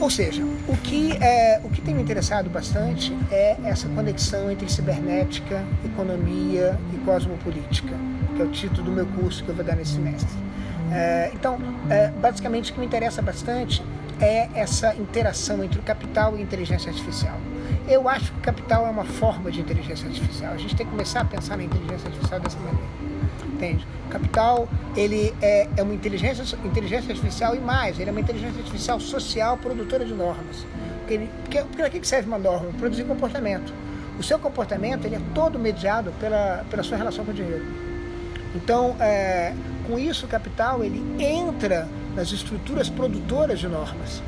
Ou seja, o que, é, o que tem me interessado bastante é essa conexão entre cibernética, economia e cosmopolítica, que é o título do meu curso que eu vou dar nesse semestre. É, então, é, basicamente, o que me interessa bastante é essa interação entre o capital e a inteligência artificial. Eu acho que o capital é uma forma de inteligência artificial. A gente tem que começar a pensar na inteligência artificial dessa maneira. Entende? Capital ele é, é uma inteligência, inteligência artificial e mais, ele é uma inteligência artificial social produtora de normas. Porque, porque, para que serve uma norma? Produzir comportamento. O seu comportamento ele é todo mediado pela, pela sua relação com o dinheiro. Então, é, com isso, o capital ele entra nas estruturas produtoras de normas,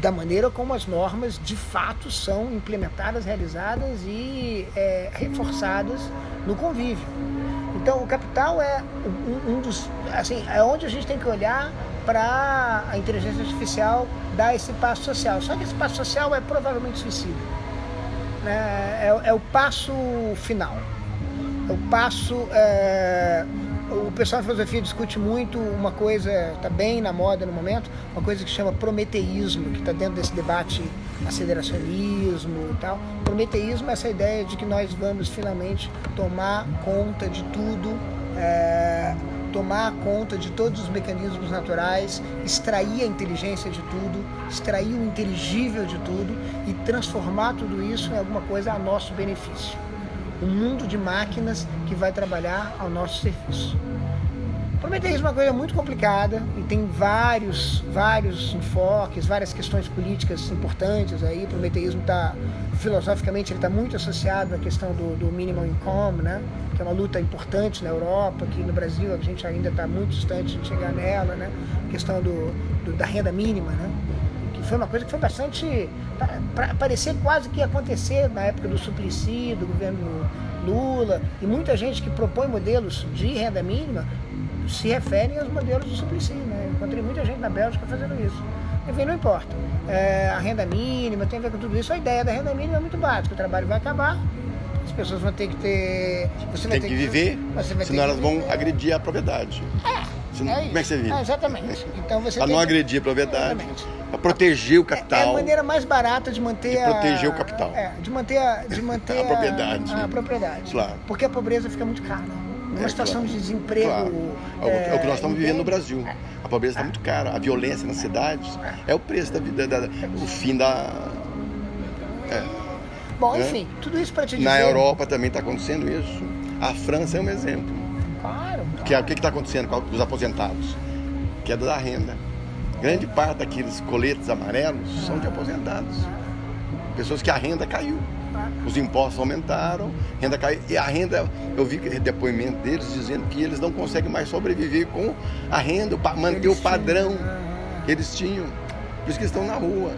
da maneira como as normas de fato são implementadas, realizadas e é, reforçadas no convívio. Então, o capital é um, um, dos, assim, é onde a gente tem que olhar para a inteligência artificial dar esse passo social. Só que esse passo social é provavelmente suicida. Né? É, é o passo final. É o passo é, o pessoal da filosofia discute muito uma coisa, está bem na moda no momento, uma coisa que chama prometeísmo, que está dentro desse debate aceleracionismo e tal. Prometeísmo é essa ideia de que nós vamos finalmente tomar conta de tudo, é, tomar conta de todos os mecanismos naturais, extrair a inteligência de tudo, extrair o inteligível de tudo e transformar tudo isso em alguma coisa a nosso benefício um mundo de máquinas que vai trabalhar ao nosso serviço. Prometeísmo é uma coisa muito complicada e tem vários, vários enfoques, várias questões políticas importantes aí. O prometeísmo está, filosoficamente, ele está muito associado à questão do, do minimum income, né? que é uma luta importante na Europa, que no Brasil a gente ainda está muito distante de chegar nela, né? a questão do, do, da renda mínima, né? Foi uma coisa que foi bastante parecer quase que ia acontecer na época do Suplicy, do governo Lula, e muita gente que propõe modelos de renda mínima se referem aos modelos do Suplicy. Né? Encontrei muita gente na Bélgica fazendo isso. Enfim, não importa. É, a renda mínima tem a ver com tudo isso. A ideia da renda mínima é muito básica. O trabalho vai acabar, as pessoas vão ter que ter. Você vai tem ter que, viver, que, senão elas vão agredir a propriedade. É. Você não, é como é que você vive? É, exatamente. Então você para não que... agredir a propriedade. Para proteger o capital. É, é, a maneira mais barata de manter de proteger o capital. É, de manter a, de manter a, a propriedade. A, a, propriedade. Claro. Porque a pobreza fica muito cara. Uma é, situação claro. de desemprego. Claro. É, é, o que nós estamos vivendo no Brasil. A pobreza está muito cara. A violência nas cidades é o preço da vida, da, o fim da. Bom, né? enfim, tudo isso para te dizer. Na Europa também está acontecendo isso. A França é um exemplo. Claro. Que é, o que está acontecendo com os aposentados? Queda da renda. Grande parte daqueles coletes amarelos são de aposentados. Pessoas que a renda caiu. Os impostos aumentaram, renda caiu. E a renda, eu vi depoimento deles dizendo que eles não conseguem mais sobreviver com a renda, manter o padrão que eles tinham. Por isso que estão na rua.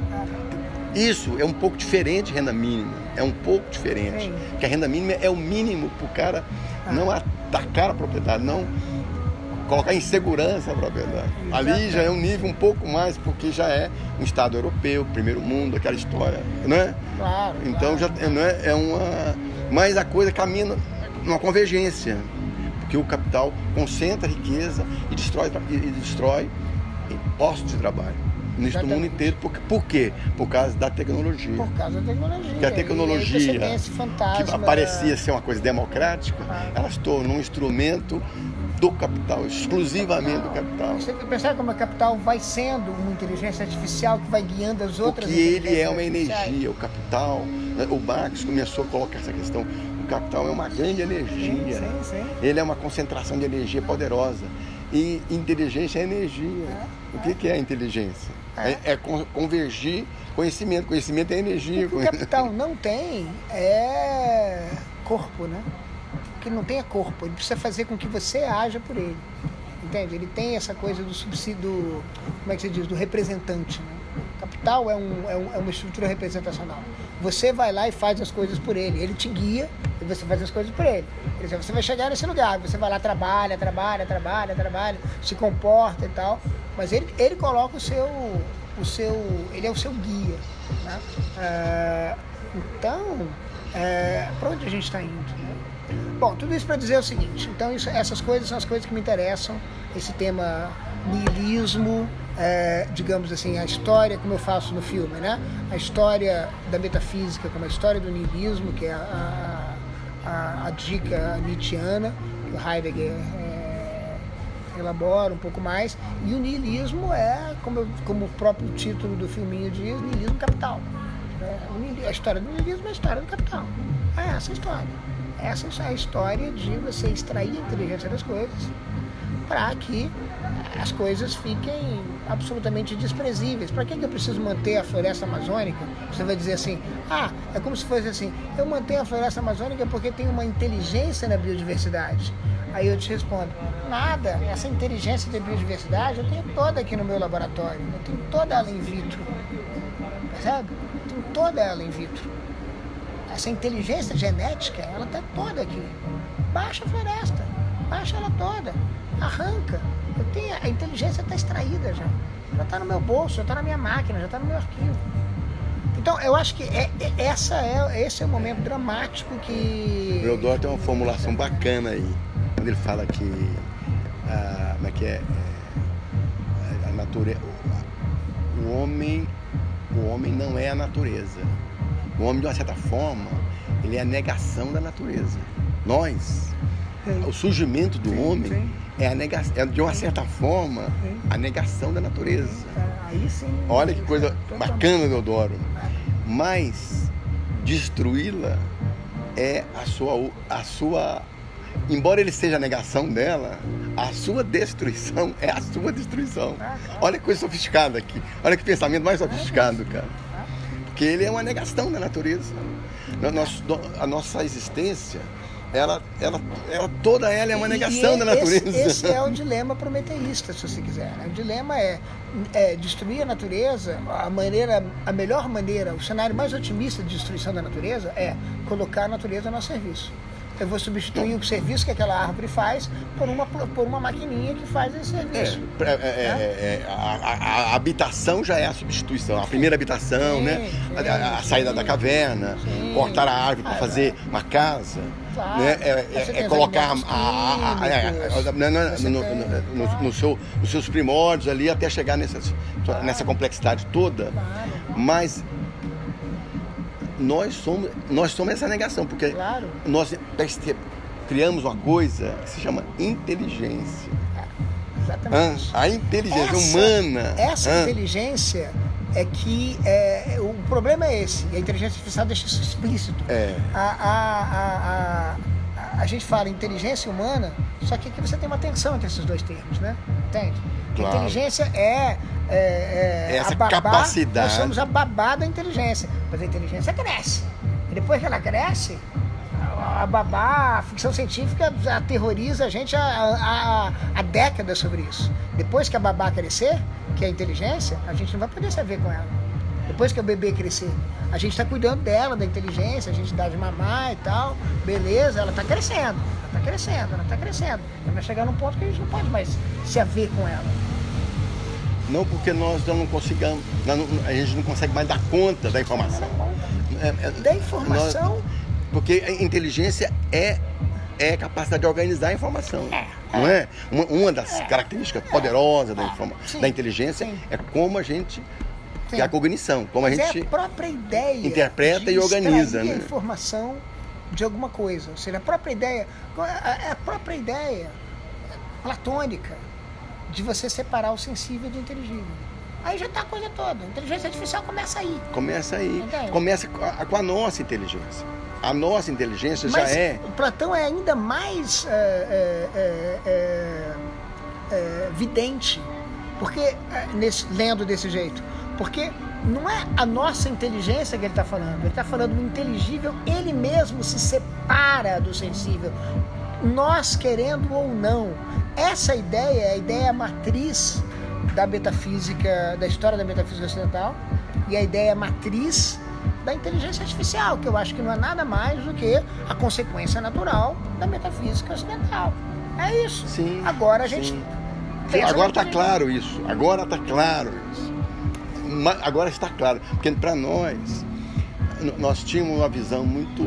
Isso é um pouco diferente de renda mínima. É um pouco diferente. Porque a renda mínima é o mínimo para o cara não atacar a propriedade, não colocar em segurança a propriedade. Ali já é um nível um pouco mais, porque já é um Estado europeu, primeiro mundo, aquela história, não é? Claro. Então já não é, é uma. Mas a coisa caminha numa convergência, porque o capital concentra a riqueza e destrói, e destrói postos de trabalho neste Exatamente. mundo inteiro. Por, por quê? Por causa da tecnologia. Por causa da tecnologia. Porque a tecnologia, que aparecia ser uma coisa democrática, ah. ela se tornou um instrumento do capital, exclusivamente do capital. Você pensar como o capital vai sendo uma inteligência artificial que vai guiando as outras Porque ele é uma energia, o capital. Né, o Marx começou a colocar essa questão. O capital é uma grande energia. Sim, sim, sim. Ele é uma concentração de energia poderosa. E inteligência é energia. É, o que, é. que é inteligência? É, é, é convergir conhecimento. Conhecimento é energia. O que o capital não tem é corpo, né? que não tenha corpo, ele precisa fazer com que você haja por ele. Entende? Ele tem essa coisa do subsídio, como é que se diz, do representante. Né? Capital é, um, é, um, é uma estrutura representacional. Você vai lá e faz as coisas por ele. Ele te guia e você faz as coisas por ele. Você vai chegar nesse lugar, você vai lá, trabalha, trabalha, trabalha, trabalha, se comporta e tal. Mas ele, ele coloca o seu, o seu. Ele é o seu guia. Né? É, então, é, para onde a gente está indo? Né? Bom, tudo isso para dizer o seguinte: então, isso, essas coisas são as coisas que me interessam. Esse tema niilismo, é, digamos assim, a história, como eu faço no filme, né? A história da metafísica, como a história do niilismo, que é a, a, a dica nietzschiana, que o Heidegger é, elabora um pouco mais, e o niilismo é, como, como o próprio título do filminho diz, niilismo capital. É, a história do niilismo é a história do capital. É essa a história. Essa é a história de você extrair a inteligência das coisas para que as coisas fiquem absolutamente desprezíveis. Para que, que eu preciso manter a floresta amazônica? Você vai dizer assim, ah, é como se fosse assim, eu mantenho a floresta amazônica porque tem uma inteligência na biodiversidade. Aí eu te respondo, nada, essa inteligência da biodiversidade eu tenho toda aqui no meu laboratório, eu tenho toda ela in vitro. Percebe? Eu tenho toda ela in vitro. Essa inteligência genética, ela está toda aqui. Baixa a floresta, toda, arranca. Eu tenho, a inteligência está extraída já. Já está no meu bolso, já está na minha máquina, já está no meu arquivo. Então, eu acho que é, é, essa é, esse é o momento dramático que. O Eudoro tem uma formulação bacana aí. Quando ele fala que. Ah, como é que é? é a natureza. O homem. O homem não é a natureza. O homem, de uma certa forma, ele é a negação da natureza. Nós, o surgimento do homem é, a negação, é de uma certa forma a negação da natureza. É, Olha que coisa bacana, Deodoro. Mas destruí-la é a sua, a sua. Embora ele seja a negação dela, a sua destruição é a sua destruição. Olha que coisa sofisticada aqui. Olha que pensamento mais sofisticado, cara. Porque ele é uma negação da natureza. A nossa existência, ela, ela, ela toda ela é uma negação e da natureza. Esse, esse, é o dilema prometeísta, se você quiser. Né? O dilema é, é, destruir a natureza, a maneira, a melhor maneira, o cenário mais otimista de destruição da natureza é colocar a natureza a nosso serviço eu vou substituir o serviço que aquela árvore faz por uma, por uma maquininha que faz esse serviço. É, é, é, é, é a, a, a, habitação já é a substituição, a primeira habitação, sim, né? Sim, a, a, saída sim, da caverna, cortar a árvore para ah, fazer uma casa. Claro. Né? É, colocar no, no seu, nos seus primórdios ali até chegar nessa, claro. nessa complexidade toda. Claro. Mas nós somos, nós somos essa negação, porque claro. nós criamos uma coisa que se chama inteligência. exatamente. Ah, a inteligência essa, humana. Essa inteligência é que é, o problema é esse, e a inteligência artificial deixa isso explícito. É. A, a, a, a, a gente fala inteligência humana, só que aqui você tem uma tensão entre esses dois termos, né? Entende? Claro. Inteligência é é, é, Essa babá, capacidade. Nós somos a babá da inteligência. Mas a inteligência cresce. E depois que ela cresce, a babá, a ficção científica aterroriza a gente há, há, há décadas sobre isso. Depois que a babá crescer, que é a inteligência, a gente não vai poder se ver com ela. Depois que o bebê crescer, a gente está cuidando dela, da inteligência, a gente dá de mamar e tal, beleza, ela está crescendo, ela está crescendo, ela está crescendo. Ela vai chegar num ponto que a gente não pode mais se haver com ela. Não porque nós não consigamos, a gente não consegue mais dar conta da informação. É, é, da informação? Nós, porque a inteligência é, é capacidade de organizar a informação. É, não é? Uma, uma das características poderosas da, informa, sim, da inteligência sim. é como a gente Sim. a cognição, como Mas a gente é a própria ideia interpreta e organiza, né? a informação de alguma coisa, ou seja, a própria ideia, a própria ideia platônica de você separar o sensível do inteligível. Aí já está a coisa toda. A inteligência artificial começa aí. Começa aí. Entende? Começa com a nossa inteligência. A nossa inteligência Mas já é. O Platão é ainda mais é, é, é, é vidente. Porque, nesse, lendo desse jeito, porque não é a nossa inteligência que ele está falando, ele está falando do inteligível, ele mesmo se separa do sensível, nós querendo ou não. Essa ideia é a ideia matriz da metafísica, da história da metafísica ocidental e a ideia matriz da inteligência artificial, que eu acho que não é nada mais do que a consequência natural da metafísica ocidental. É isso. Sim, Agora a gente. Sim, agora está claro isso. Agora está claro isso. Agora está claro. Porque para nós, nós tínhamos uma visão muito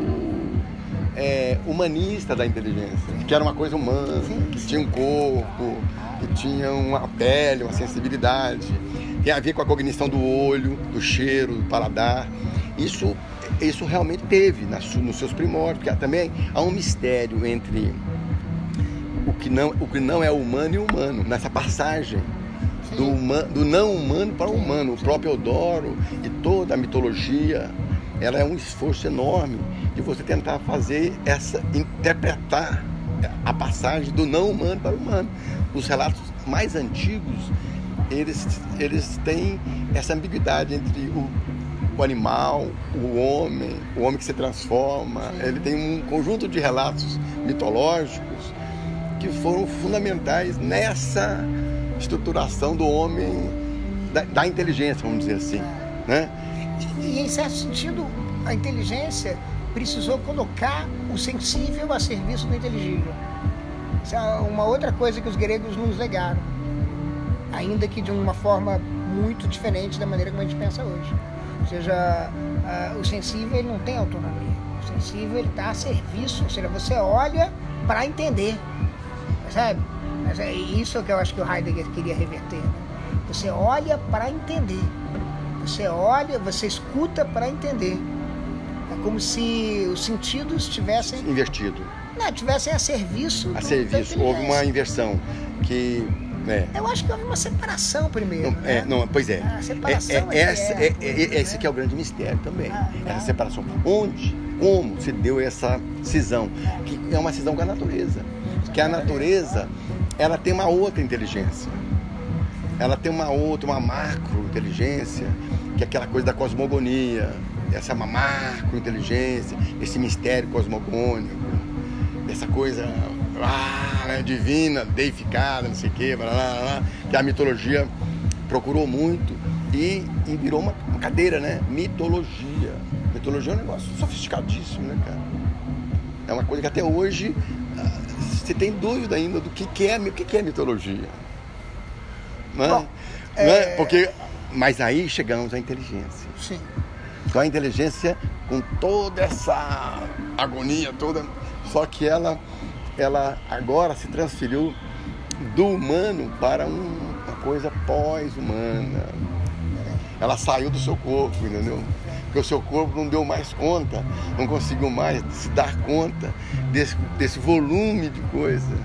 é, humanista da inteligência, que era uma coisa humana, que tinha um corpo, que tinha uma pele, uma sensibilidade, tem a ver com a cognição do olho, do cheiro, do paladar. Isso, isso realmente teve nas, nos seus primórdios, porque também há um mistério entre o que não, o que não é humano e humano, nessa passagem do, do não humano para o humano. O próprio Eudoro e toda a mitologia, ela é um esforço enorme de você tentar fazer essa, interpretar a passagem do não humano para o humano. Os relatos mais antigos, eles, eles têm essa ambiguidade entre o, o animal, o homem, o homem que se transforma. Ele tem um conjunto de relatos mitológicos que foram fundamentais nessa estruturação do homem, da, da inteligência, vamos dizer assim. Né? E, e, em certo sentido, a inteligência precisou colocar o sensível a serviço do inteligível. Isso é uma outra coisa que os gregos nos legaram, ainda que de uma forma muito diferente da maneira como a gente pensa hoje. Ou seja, uh, o sensível ele não tem autonomia. O sensível está a serviço, ou seja, você olha para entender, percebe? Mas é isso que eu acho que o Heidegger queria reverter. Né? Você olha para entender. Você olha, você escuta para entender. É como se os sentidos tivessem invertido. Não, tivessem a serviço. A serviço. Houve uma inversão que é. Eu acho que houve uma separação primeiro. Não, né? é, não pois é. A separação é, é, essa, é, é, é, esse que é o grande mistério também. Ah, tá. essa separação. Onde, como se deu essa cisão? Que é uma cisão com a natureza. Que a natureza ela tem uma outra inteligência. Ela tem uma outra, uma macro inteligência, que é aquela coisa da cosmogonia. Essa é uma macro inteligência, esse mistério cosmogônico, essa coisa ah, né, divina, deificada, não sei o quê, blá, blá, blá, que a mitologia procurou muito e, e virou uma, uma, cadeira, né? Mitologia. Mitologia é um negócio sofisticadíssimo, né, cara? É uma coisa que até hoje você tem dúvida ainda do que, que é o que, que é mitologia. Não é? Bom, é... Não é? Porque, mas aí chegamos à inteligência. Sim. Então a inteligência com toda essa agonia toda, só que ela, ela agora se transferiu do humano para um, uma coisa pós-humana. Ela saiu do seu corpo, entendeu? porque o seu corpo não deu mais conta, não conseguiu mais se dar conta desse, desse volume de coisa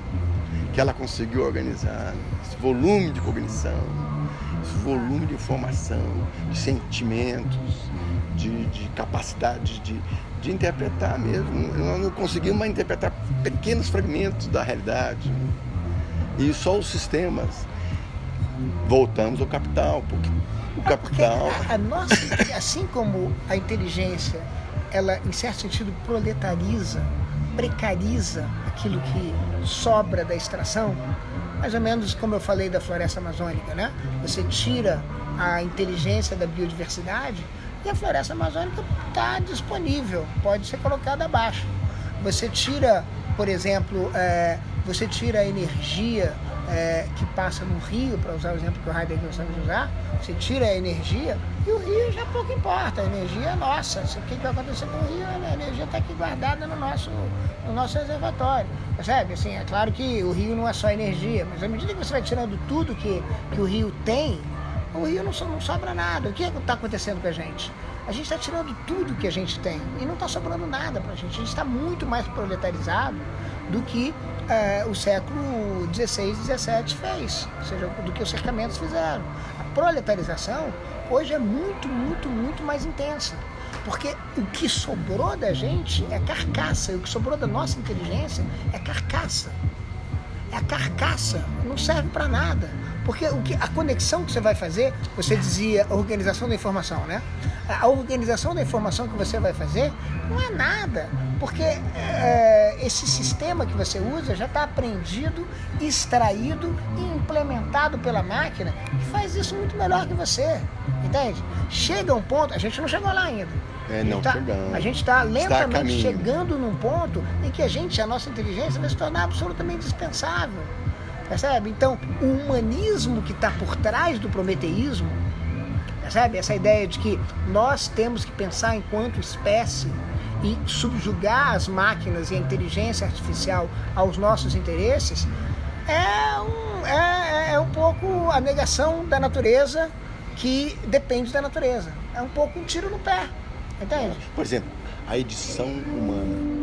que ela conseguiu organizar, esse volume de cognição, esse volume de informação, de sentimentos, de, de capacidade de, de interpretar mesmo. Nós não conseguimos mais interpretar pequenos fragmentos da realidade. E só os sistemas voltamos ao capital, porque o capital. A, a nossa, assim como a inteligência, ela em certo sentido proletariza, precariza aquilo que sobra da extração, mais ou menos como eu falei da floresta amazônica, né? Você tira a inteligência da biodiversidade e a floresta amazônica está disponível, pode ser colocada abaixo. Você tira, por exemplo, é, você tira a energia é, que passa no rio, para usar o exemplo que o Heidegger gosta de usar, você tira a energia e o rio já pouco importa, a energia é nossa. O que, vai acontecer com o rio? A energia está aqui guardada no nosso, no nosso reservatório. Percebe? Assim, é claro que o rio não é só energia, mas à medida que você vai tirando tudo que, que o rio tem, o rio não, não sobra nada. O que é está acontecendo com a gente? A gente está tirando tudo que a gente tem e não está sobrando nada para a gente. A gente está muito mais proletarizado do que é, o século XVI XVII fez, ou seja, do que os cercamentos fizeram. A proletarização hoje é muito, muito, muito mais intensa. Porque o que sobrou da gente é carcaça, e o que sobrou da nossa inteligência é carcaça. É carcaça, não serve para nada. Porque o que, a conexão que você vai fazer, você dizia organização da informação, né? A organização da informação que você vai fazer não é nada, porque é, esse sistema que você usa já está aprendido, extraído e implementado pela máquina que faz isso muito melhor que você, entende? Chega um ponto, a gente não chegou lá ainda. É, não tá. A gente está lentamente chegando num ponto em que a gente, a nossa inteligência, vai se tornar absolutamente dispensável. Percebe? Então, o humanismo que está por trás do prometeísmo, percebe? Essa ideia de que nós temos que pensar enquanto espécie e subjugar as máquinas e a inteligência artificial aos nossos interesses é um, é, é um pouco a negação da natureza que depende da natureza. É um pouco um tiro no pé, entende? Por exemplo, a edição humana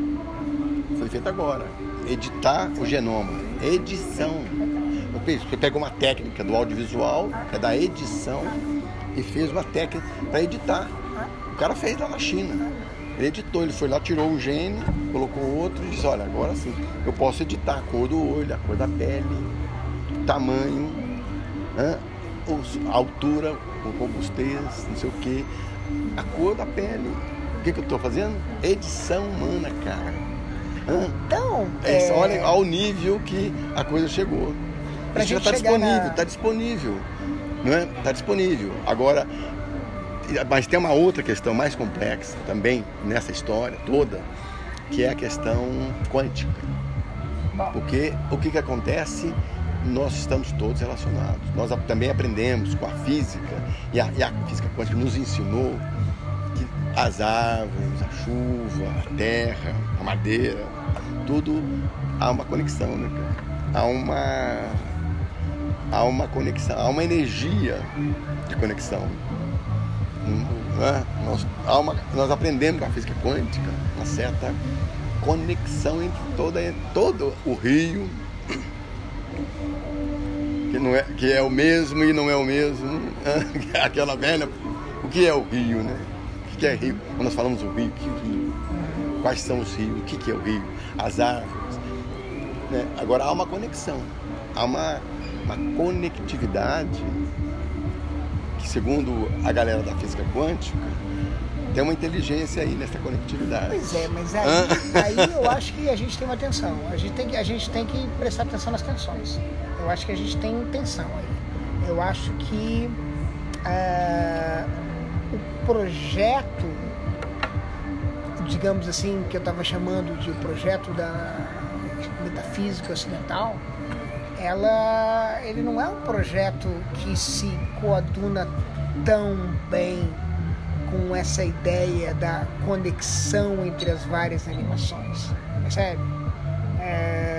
foi feita agora. Editar o genoma. Edição. Você pega uma técnica do audiovisual, é da edição, e fez uma técnica para editar. O cara fez lá na China. Ele editou, ele foi lá, tirou o gene, colocou outro e disse, olha, agora sim, eu posso editar a cor do olho, a cor da pele, o tamanho, né? a altura, o robustez, não sei o que, a cor da pele. O que, que eu estou fazendo? Edição humana, cara. Então, é... olha ao nível que a coisa chegou. Pra Isso já está disponível, está na... disponível. Não é? Está disponível. Agora, mas tem uma outra questão mais complexa também nessa história toda, que é a questão quântica. Porque o que, que acontece? Nós estamos todos relacionados. Nós também aprendemos com a física, e a, e a física quântica nos ensinou as árvores, a chuva, a terra, a madeira, tudo há uma conexão, né, Há uma, há uma conexão, há uma energia de conexão. Né? Nós, uma, nós aprendemos com a física quântica uma certa conexão entre toda, todo o rio, que, não é, que é o mesmo e não é o mesmo. Né? Aquela velha. O que é o rio, né? Que é rio? Quando nós falamos o rio, que rio? Quais são os rios? O que é o rio? As árvores. Né? Agora há uma conexão, há uma, uma conectividade que segundo a galera da física quântica, tem uma inteligência aí nessa conectividade. Pois é, mas aí, aí eu acho que a gente tem uma tensão. A gente tem, que, a gente tem que prestar atenção nas tensões. Eu acho que a gente tem tensão aí. Eu acho que é, o projeto, digamos assim, que eu estava chamando de projeto da metafísica ocidental, ela, ele não é um projeto que se coaduna tão bem com essa ideia da conexão entre as várias animações, percebe? É,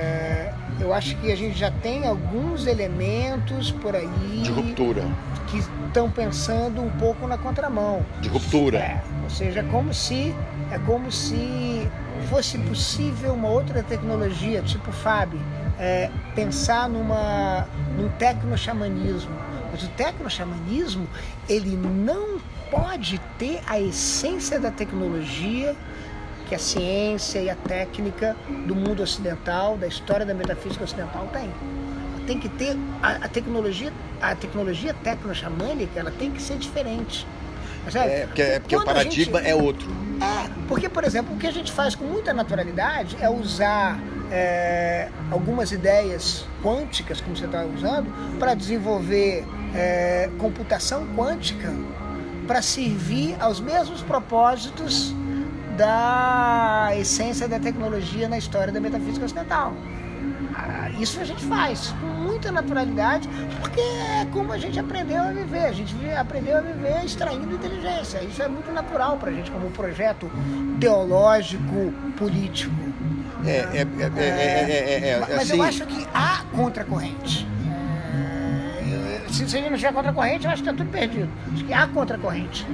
eu acho que a gente já tem alguns elementos por aí de ruptura que estão pensando um pouco na contramão. De ruptura. É, ou seja, como se é como se fosse possível uma outra tecnologia, tipo FAB, é, pensar numa, num tecno-xamanismo. Mas o tecno-xamanismo, ele não pode ter a essência da tecnologia que a ciência e a técnica do mundo ocidental, da história da metafísica ocidental tem. Tem que ter a, a tecnologia, a tecnologia tecno-xamânica, ela tem que ser diferente. É, porque, é porque o paradigma gente, é outro. É, porque, por exemplo, o que a gente faz com muita naturalidade é usar é, algumas ideias quânticas, como você está usando, para desenvolver é, computação quântica para servir aos mesmos propósitos da essência da tecnologia na história da metafísica ocidental. Ah, isso a gente faz com muita naturalidade, porque é como a gente aprendeu a viver. A gente aprendeu a viver extraindo inteligência. Isso é muito natural para a gente, como projeto teológico, político. É, é, é, é mas assim... eu acho que há contracorrente. Se, se não tiver contracorrente, eu acho que está tudo perdido. Acho que há contracorrente.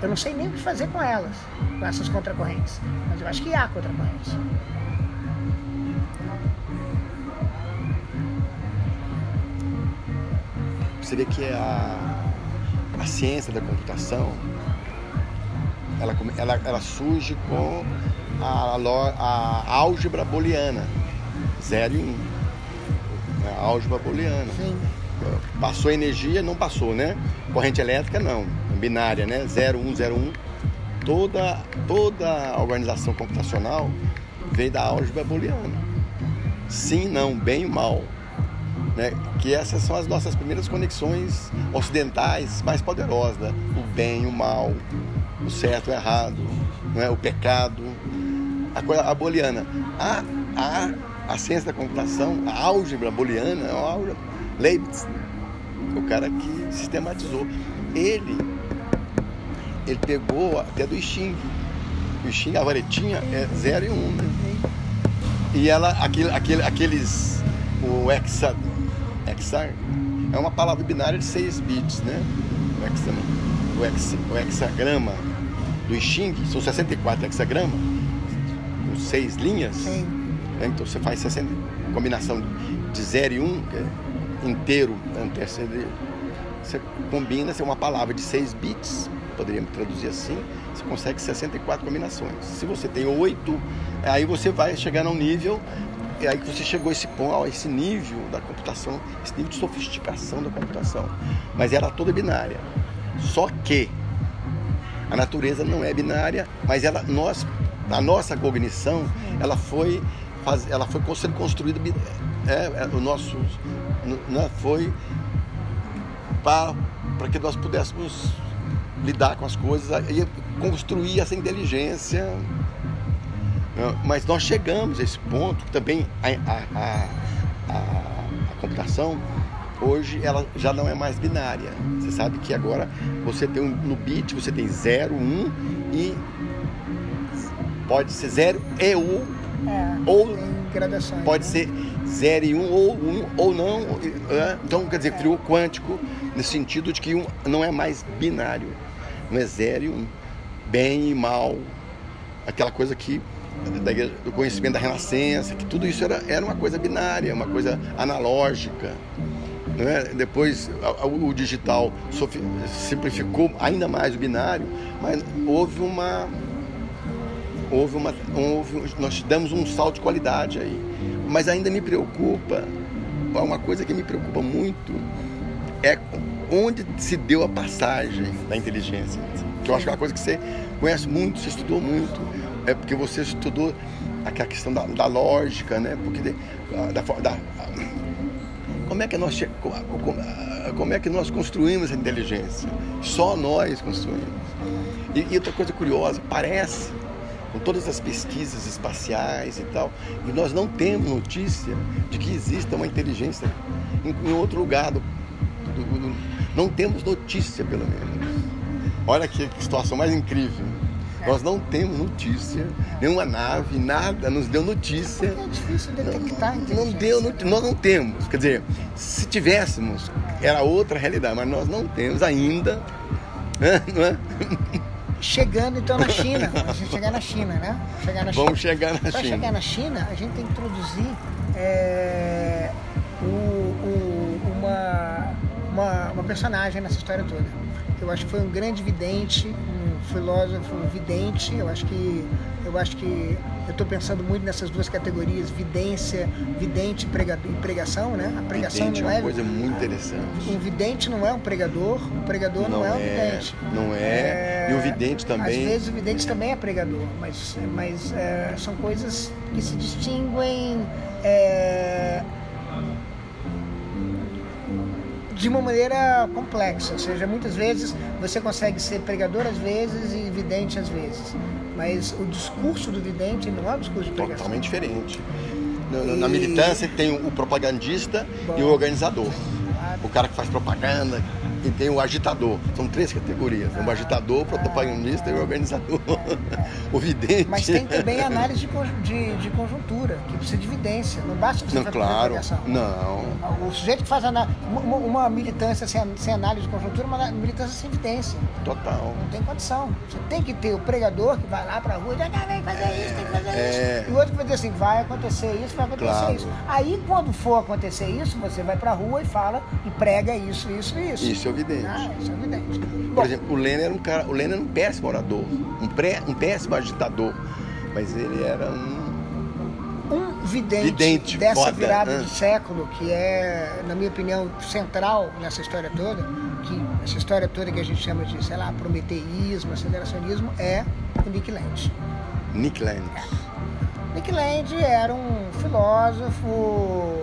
Eu não sei nem o que fazer com elas, com essas contracorrentes. Mas eu acho que há contracorrentes. Você vê que a, a ciência da computação ela, ela, ela surge com a, a álgebra booleana, 0 e 1. Um. A álgebra booleana. Sim. Passou energia, não passou, né? Corrente elétrica, não. Binária, né? 0, 1, 0, 1. Toda, toda a organização computacional veio da álgebra booleana. Sim, não, bem e mal. Né? Que essas são as nossas primeiras conexões ocidentais mais poderosas, né? o bem e o mal, o certo e o errado, né? o pecado, a coisa a booleana. A, a, a ciência da computação, a álgebra booleana, é a álgebra Leibniz, o cara que sistematizou. Ele, ele pegou até do Xing, O Xing, a varetinha é 0 e 1. Um, né? E ela, aquele, aquele, aqueles. O hexa, hexa é uma palavra binária de 6 bits, né? O, hexa, o, hexa, o hexagrama do Xing são 64 hexagramas, com 6 linhas. Sim. Então você faz 60, combinação de 0 e 1, um, é inteiro antecede. Você combina, é uma palavra de 6 bits, poderíamos traduzir assim, você consegue 64 combinações. Se você tem 8, aí você vai chegar num nível e aí que você chegou a esse ponto, a esse nível da computação, esse nível de sofisticação da computação. Mas era toda binária. Só que a natureza não é binária, mas ela, nós, a nossa cognição, ela foi, ela foi sendo construída, é, é, o nosso, não foi para que nós pudéssemos lidar com as coisas e construir essa inteligência mas nós chegamos a esse ponto, também a, a, a, a, computação hoje ela já não é mais binária. Você sabe que agora você tem um, no bit, você tem 0, 1 um, e pode ser 0 e 1 um, é, ou pode né? ser 0 e 1 um, ou 1 um, ou não. Então, quer dizer, criou é. quântico nesse sentido de que um não é mais binário. Não é 0 1. Um, bem e mal. Aquela coisa que do conhecimento da Renascença, que tudo isso era, era uma coisa binária, uma coisa analógica. Né? Depois o digital simplificou ainda mais o binário, mas houve uma. Houve uma. Houve, nós damos um salto de qualidade aí. Mas ainda me preocupa, uma coisa que me preocupa muito é onde se deu a passagem da inteligência. Que eu acho que é uma coisa que você conhece muito, você estudou muito é porque você estudou aquela questão da, da lógica, né? Porque de, da, da, como é que nós como é que nós construímos a inteligência? Só nós construímos. E, e outra coisa curiosa, parece com todas as pesquisas espaciais e tal, e nós não temos notícia de que exista uma inteligência em, em outro lugar. Do, do, do, não temos notícia, pelo menos. Olha que, que situação mais incrível. Nós não temos notícia, nenhuma nave, nada nos deu notícia. É difícil detectar. Não, não deu, nós não temos. Quer dizer, se tivéssemos, era outra realidade, mas nós não temos ainda. Né? Não é? Chegando então na China, a gente chegar na China, né? Chegar na Vamos China. chegar na Pra China. Para chegar na China, a gente tem que introduzir é, o, uma, uma, personagem nessa história toda. Eu acho que foi um grande vidente, filósofo vidente. Eu acho que eu acho que eu estou pensando muito nessas duas categorias, vidência, vidente e pregação, né? A pregação vidente não é uma coisa muito interessante. Um vidente não é um pregador, um pregador não, não é um é, vidente. Não é. é. E o vidente também. Às vezes o vidente também é pregador, mas, mas é, são coisas que se distinguem. De uma maneira complexa, ou seja, muitas vezes você consegue ser pregador às vezes e vidente às vezes, mas o discurso do vidente não é um discurso de pregação. Totalmente diferente. Na, e... na militância tem o propagandista Bom, e o organizador. Claro. O cara que faz propaganda, e tem o agitador. São três categorias: o agitador, o propagandista e o organizador. o vidente. Mas tem também análise de, de, de, conjuntura, que precisa de evidência. Não basta você não, fazer claro, Não. O sujeito que faz uma, uma militância sem, sem, análise de conjuntura, uma militância sem evidência. Total. Não tem condição. Você tem que ter o pregador que vai lá para a rua e diz, ah, vem fazer isso, tem que fazer é... isso. E o outro que vai dizer assim, vai acontecer isso, vai acontecer claro. isso. Aí quando for acontecer isso, você vai para a rua e fala e prega isso, isso isso. Isso é evidente. Ah, isso é evidente. Por Bom, exemplo, o Lênin era um cara, o Lênin era um péssimo orador, um, pré, um péssimo agitador, mas ele era um um vidente, vidente dessa foda, virada né? de século, que é, na minha opinião, central nessa história toda, que essa história toda que a gente chama de, sei lá, prometeísmo, aceleracionismo, é o Nick Land. Nick Land. É. Nick Land era um filósofo,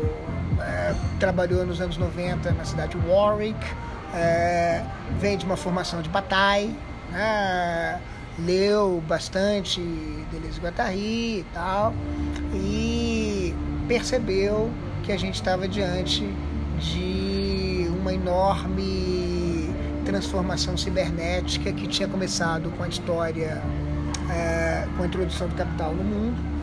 é, trabalhou nos anos 90 na cidade de Warwick, é, vem de uma formação de Bataille, né? leu bastante Deleuze Guattari e tal, e percebeu que a gente estava diante de uma enorme transformação cibernética que tinha começado com a história é, com a introdução do capital no mundo.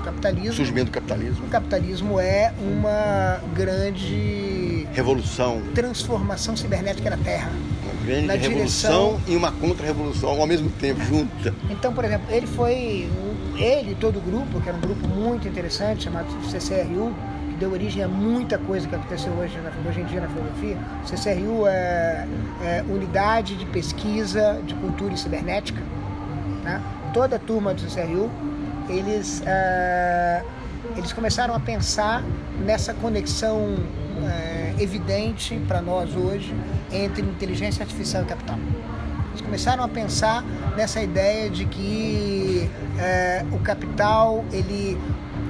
O capitalismo, Surgimento do capitalismo. O capitalismo é uma grande revolução, transformação cibernética da Terra. Uma grande na revolução direção... e uma contra-revolução ao mesmo tempo, junta. Então, por exemplo, ele foi, ele e todo o grupo, que era um grupo muito interessante, chamado CCRU, que deu origem a muita coisa que aconteceu hoje, hoje em dia na filosofia. CCRU é, é Unidade de Pesquisa de Cultura e Cibernética. Né? Toda a turma do CCRU eles, uh, eles começaram a pensar nessa conexão uh, evidente para nós hoje entre inteligência artificial e capital. Eles começaram a pensar nessa ideia de que uh, o capital ele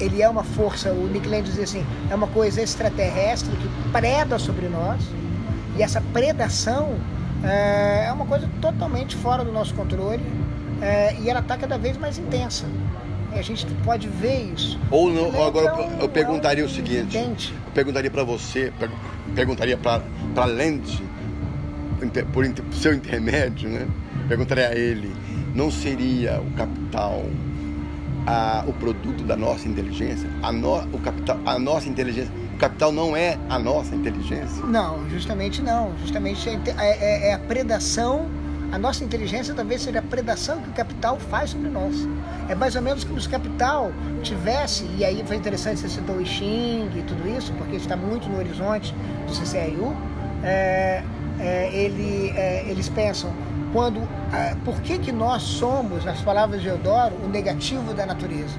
ele é uma força, o Nick Land dizia assim, é uma coisa extraterrestre que preda sobre nós e essa predação é uma coisa totalmente fora do nosso controle e ela está cada vez mais intensa. A gente pode ver isso. Ou no, agora eu, eu perguntaria o seguinte: evidente. eu perguntaria para você, perguntaria para Lente, por seu intermédio, né? Perguntaria a ele: não seria o capital a, o produto da nossa inteligência? A, no, o capital, a nossa inteligência o capital não é a nossa inteligência? Não, justamente não. Justamente é, é, é a predação a nossa inteligência talvez seja a predação que o capital faz sobre nós. É mais ou menos como se o capital tivesse, e aí foi interessante você citou o Xing e tudo isso, porque está muito no horizonte do CCRU, é, é, ele, é, eles pensam quando, é, por que, que nós somos, nas palavras de Eudoro, o negativo da natureza?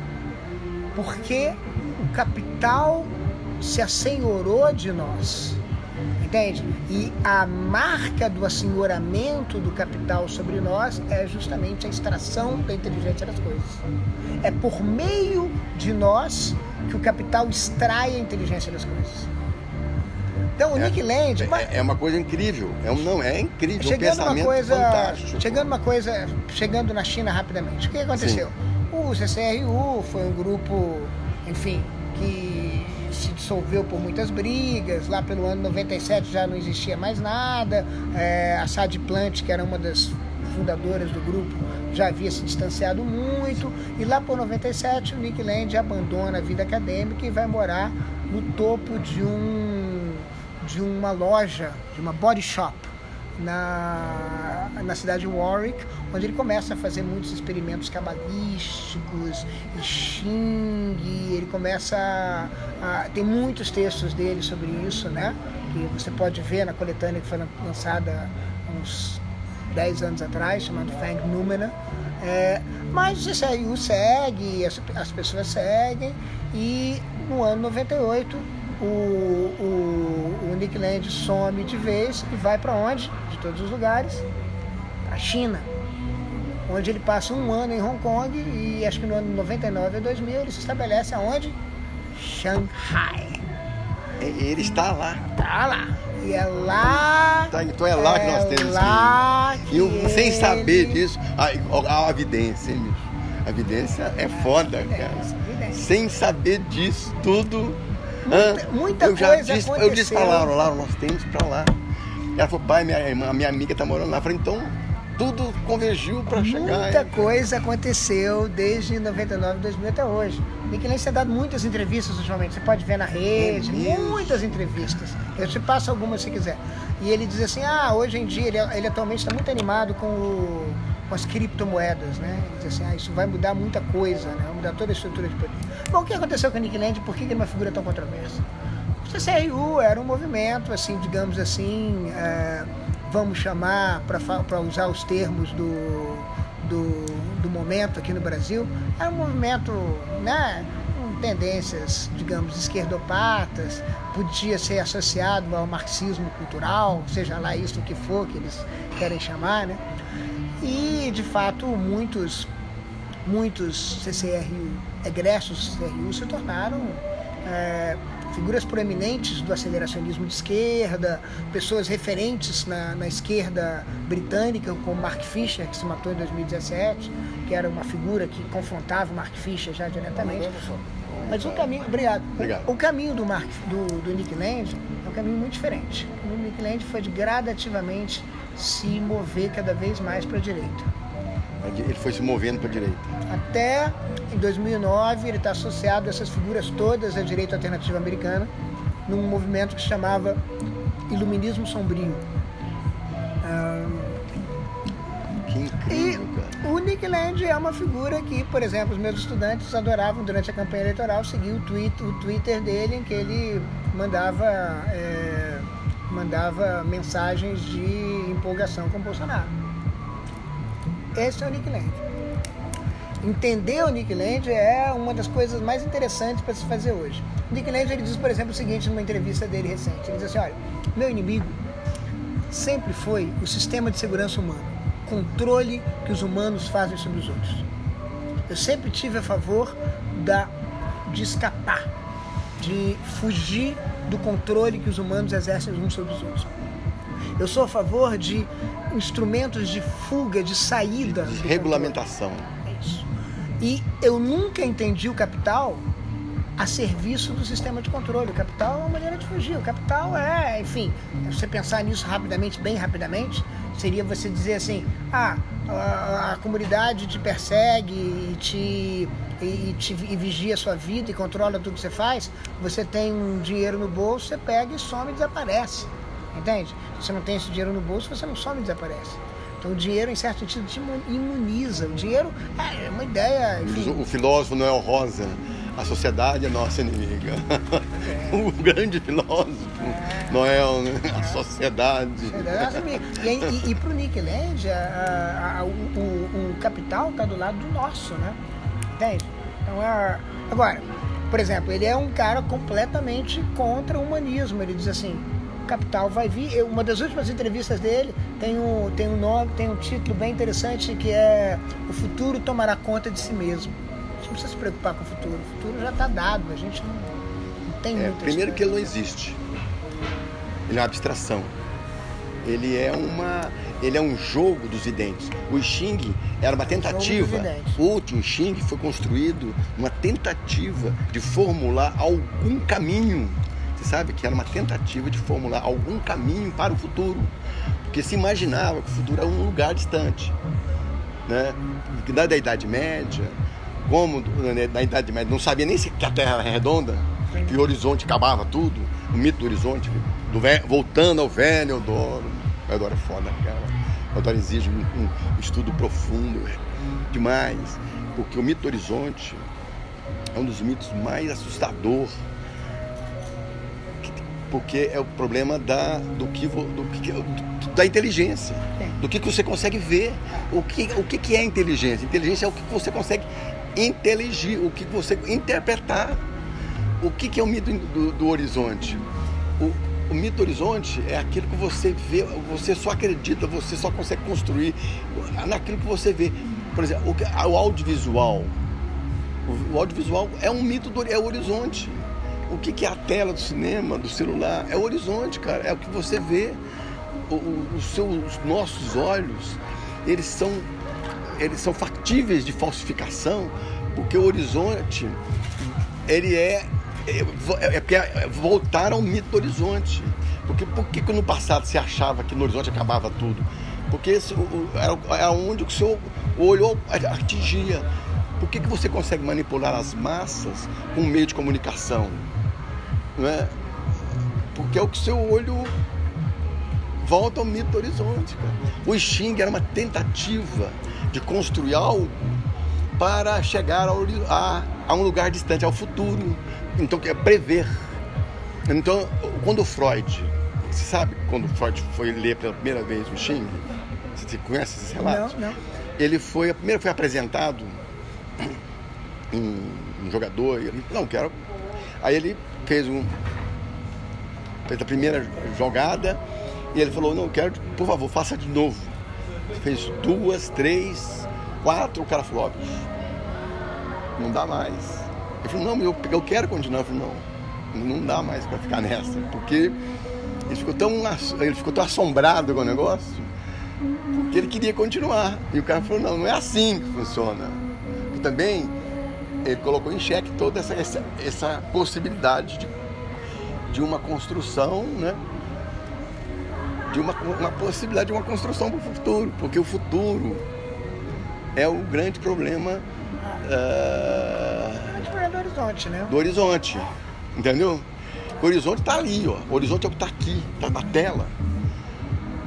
Porque o capital se assenhorou de nós. Entende? E a marca do assenhoramento do capital sobre nós é justamente a extração da inteligência das coisas. É por meio de nós que o capital extrai a inteligência das coisas. Então o é, Nick Land. É, é, uma coisa incrível. É um, não, é incrível. Chegando um uma coisa, fantástico. Chegando uma coisa. Chegando na China rapidamente. O que aconteceu? Sim. O CCRU foi um grupo, enfim, que se dissolveu por muitas brigas. Lá pelo ano 97 já não existia mais nada. É, a Sad Plant, que era uma das fundadoras do grupo, já havia se distanciado muito. E lá por 97 o Nick Land abandona a vida acadêmica e vai morar no topo de um de uma loja, de uma body shop na, na cidade de Warwick, onde ele começa a fazer muitos experimentos cabalísticos, e Xing, ele começa a, a, tem muitos textos dele sobre isso, né? Que você pode ver na coletânea que foi lançada uns 10 anos atrás, chamado Fang Numena. É, mas o segue, as, as pessoas seguem, e no ano 98 o, o, o Nick Land some de vez e vai para onde? De todos os lugares, a China. Onde ele passa um ano em Hong Kong e acho que no ano 99 a 2000 ele se estabelece aonde? Shanghai. Ele está lá. Está lá. E é lá. Tá, então é lá é que nós é temos lá que. E eu, sem saber disso, a, a, evidência, hein, A evidência é foda, cara. Sem saber disso tudo Muita, muita eu já disse, aconteceu. Eu disse pra Laura, Laura, nós temos pra lá. Ela falou, pai, minha irmã, minha amiga tá morando lá. Eu falei, então tudo convergiu para chegar. Muita coisa aconteceu desde 99, 2000 até hoje. Nick tem dado muitas entrevistas ultimamente. Você pode ver na rede, é muitas entrevistas. Eu te passo algumas se quiser. E ele diz assim: ah, hoje em dia, ele, ele atualmente está muito animado com, o, com as criptomoedas, né? Diz assim: ah, isso vai mudar muita coisa, né? Vai mudar toda a estrutura de poder. Bom, o que aconteceu com o Nick Land? Por que ele é uma figura tão controversa? O CCRU era um movimento, assim, digamos assim, é, vamos chamar, para usar os termos do, do, do, momento aqui no Brasil, era um movimento, né? Com tendências, digamos, esquerdopatas, podia ser associado ao marxismo cultural, seja lá isso que for que eles querem chamar, né? E, de fato, muitos muitos CCRU, egressos CCRU se tornaram é, figuras proeminentes do aceleracionismo de esquerda, pessoas referentes na, na, esquerda britânica, como Mark Fisher, que se matou em 2017, que era uma figura que confrontava o Mark Fisher já diretamente. Mas o caminho, obrigado. obrigado. O, caminho do, Mark, do, do Nick Land é um caminho muito diferente. O Nick Land foi gradativamente se mover cada vez mais para a direita. Ele foi se movendo para a direita. Até em 2009 ele está associado a essas figuras todas da direita alternativa americana num movimento que se chamava Iluminismo Sombrio. que incrível, e cara. o Nick Land é uma figura que, por exemplo, os meus estudantes adoravam durante a campanha eleitoral seguir o, tweet, o Twitter dele em que ele mandava, é, mandava mensagens de empolgação com o Bolsonaro. Esse é o Nick Land. Entender o Nick Land é uma das coisas mais interessantes para se fazer hoje. O Nick Land ele diz, por exemplo, o seguinte numa entrevista dele recente. Ele diz assim, olha, meu inimigo sempre foi o sistema de segurança humano, controle que os humanos fazem sobre os outros. Eu sempre tive a favor da, de escapar, de fugir do controle que os humanos exercem uns sobre os outros. Eu sou a favor de instrumentos de fuga, de saída. De regulamentação. É isso. E eu nunca entendi o capital a serviço do sistema de controle. O capital é uma maneira de fugir. O capital é, enfim, você pensar nisso rapidamente, bem rapidamente, seria você dizer assim: ah, a, a comunidade te persegue e te, e, te, e vigia a sua vida e controla tudo que você faz. Você tem um dinheiro no bolso, você pega e some e desaparece. Entende? Se você não tem esse dinheiro no bolso, você não some e desaparece. Então o dinheiro, em certo sentido, te imuniza. O dinheiro é uma ideia. Enfim. O filósofo Noel Rosa, a sociedade é nossa inimiga. É. o grande filósofo é. Noel, né? A sociedade. É e, e, e para o Nick Land, a, a, o, o, o, capital está do lado do nosso, né? Entende? Então, a, agora, por exemplo, ele é um cara completamente contra o humanismo. Ele diz assim, Capital vai vir. Uma das últimas entrevistas dele tem um, tem um nome, tem um título bem interessante que é O futuro tomará conta de si mesmo. A gente não precisa se preocupar com o futuro. O futuro já está dado, a gente não, não tem é, Primeiro que ele não existe. Ele é uma abstração. Ele é uma. Ele é um jogo dos videntes. O Xing era uma tentativa. O último Xing foi construído uma tentativa de formular algum caminho sabe que era uma tentativa de formular algum caminho para o futuro, porque se imaginava que o futuro era um lugar distante, né? Da, da Idade Média, como né, na Idade Média não sabia nem se a Terra era redonda, que o horizonte acabava tudo, o mito do horizonte, do voltando ao velho Eudoro. Eudoro é foda, cara. Eudoro exige um, um estudo profundo, demais, porque o mito do horizonte é um dos mitos mais assustadores porque é o problema da, do que, do que da inteligência, do que, que você consegue ver, o que, o que, que é inteligência. Inteligência é o que você consegue inteligir, o que você interpretar. O que, que é o mito do, do horizonte? O, o mito do horizonte é aquilo que você vê, você só acredita, você só consegue construir naquilo que você vê. Por exemplo, o, o audiovisual. O, o audiovisual é um mito do é o horizonte. O que, que é a tela do cinema, do celular? É o horizonte, cara. É o que você vê. O, o, os, nossos olhos, eles são, eles são factíveis de falsificação, porque o horizonte, ele é é, é, porque é, voltar ao mito do horizonte. Porque por que no passado você achava que no horizonte acabava tudo? Porque esse, era, era onde o seu olho atingia. Por que, que você consegue manipular as massas com um meio de comunicação? É? Porque é o que seu olho volta ao mito do horizonte. Cara. O Xing era uma tentativa de construir algo para chegar ao, a, a, um lugar distante, ao futuro. Então, que é prever. Então, quando Freud, você sabe quando Freud foi ler pela primeira vez o Xing? Você conhece esses relatos? Não, não. Ele foi, primeiro foi apresentado um, um jogador, e ele, não, quero. Aí ele fez um fez a primeira jogada e ele falou, não, quero, por favor, faça de novo. Fez duas, três, quatro, o cara falou, não dá mais. Ele falou, não, eu, eu quero continuar. Eu falei, não, não dá mais para ficar nessa, porque ele ficou tão, ele ficou tão assombrado com o negócio, que ele queria continuar. E o cara falou, não, não é assim que funciona. E também ele colocou em xeque toda essa, essa, essa possibilidade de, de uma construção, né? de uma, uma possibilidade de uma construção para o futuro, porque o futuro é o grande problema ah. uh, do horizonte, né? Do horizonte, entendeu? O horizonte está ali, ó. O horizonte é o que está aqui, está na tela.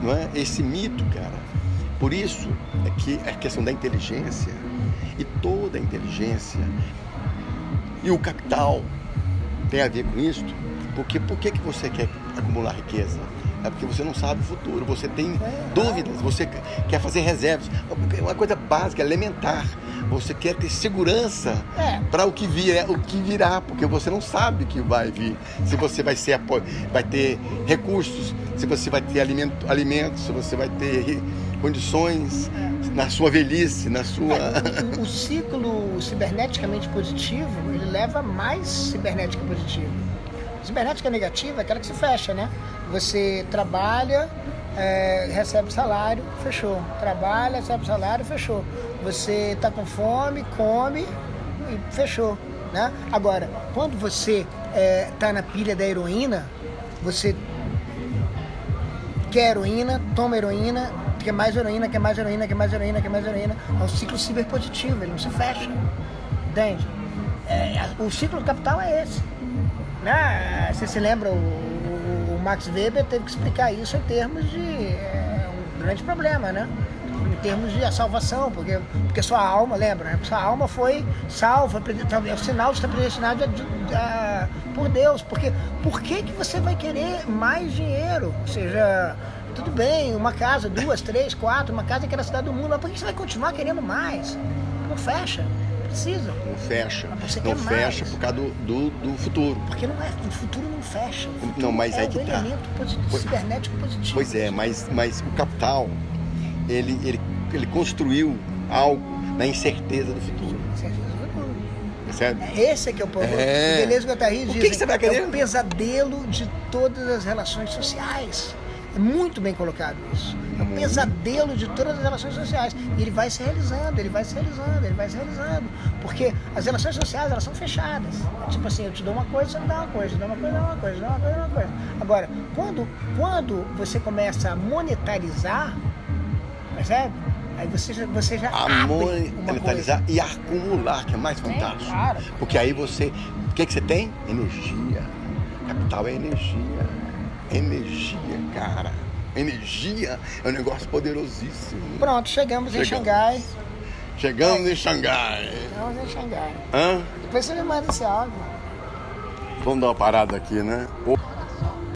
Não é? Esse mito, cara. Por isso é que a questão da inteligência e toda a inteligência e o capital tem a ver com isso. Porque por que, que você quer acumular riqueza? É porque você não sabe o futuro, você tem dúvidas, você quer fazer reservas. É uma coisa básica, elementar. Você quer ter segurança é. para o que vier, o que virá, porque você não sabe o que vai vir. Se você vai ser vai ter recursos, se você vai ter alimento, alimentos, se você vai ter condições na sua velhice, na sua. É, o, o, ciclo ciberneticamente positivo ele leva mais cibernética positiva. Cibernética negativa é aquela que se fecha, né? Você trabalha, é, recebe salário, fechou. Trabalha, recebe salário, fechou. Você está com fome, come e fechou. Né? Agora, quando você está é, na pilha da heroína, você quer heroína, toma heroína, quer mais heroína, quer mais heroína, quer mais heroína, quer mais heroína. É um ciclo ciberpositivo, ele não se fecha. Entende? É, o ciclo capital é esse. Né? Você se lembra, o, o, Max Weber teve que explicar isso em termos de é, um grande problema, né? Em termos de a salvação, porque, porque sua alma, lembra, né? Sua alma foi salva, é o sinal de estar predestinado por Deus. Porque por que, que você vai querer mais dinheiro? Ou seja, tudo bem, uma casa, duas, três, quatro, uma casa que era cidade do mundo, mas por que você vai continuar querendo mais? Não fecha precisa. Não fecha. Não fecha mais. por causa do, do, do, futuro. Porque não é, o futuro não fecha. não, mas é aí que tá. Positivo, cibernético positivo. Pois é, mas, mas o capital, ele, ele, ele construiu algo na incerteza do futuro. Certo? Esse é que é o problema. É. Beleza, Guattari diz. O que, que você vai querer? É o pesadelo de todas as relações sociais. É muito bem colocado isso. É um pesadelo de todas as relações sociais. E ele vai se realizando, ele vai se realizando, ele vai se realizando. Porque as relações sociais, elas são fechadas. É tipo assim, eu te dou uma coisa, você me dá uma coisa, eu dou uma coisa, dá uma coisa, dá uma coisa, dá uma coisa. Agora, quando, quando você começa a monetarizar, percebe? Aí você já, você já a monetarizar e acumular, que é mais fantástico. É, claro. Porque aí você. O que, que você tem? Energia. Capital é energia. Energia, cara. Energia é um negócio poderosíssimo. Pronto, chegamos, chegamos. em Xangai. Chegamos é. em Xangai. Chegamos em Xangai. Hã? Depois você me manda esse áudio. Vamos dar uma parada aqui, né?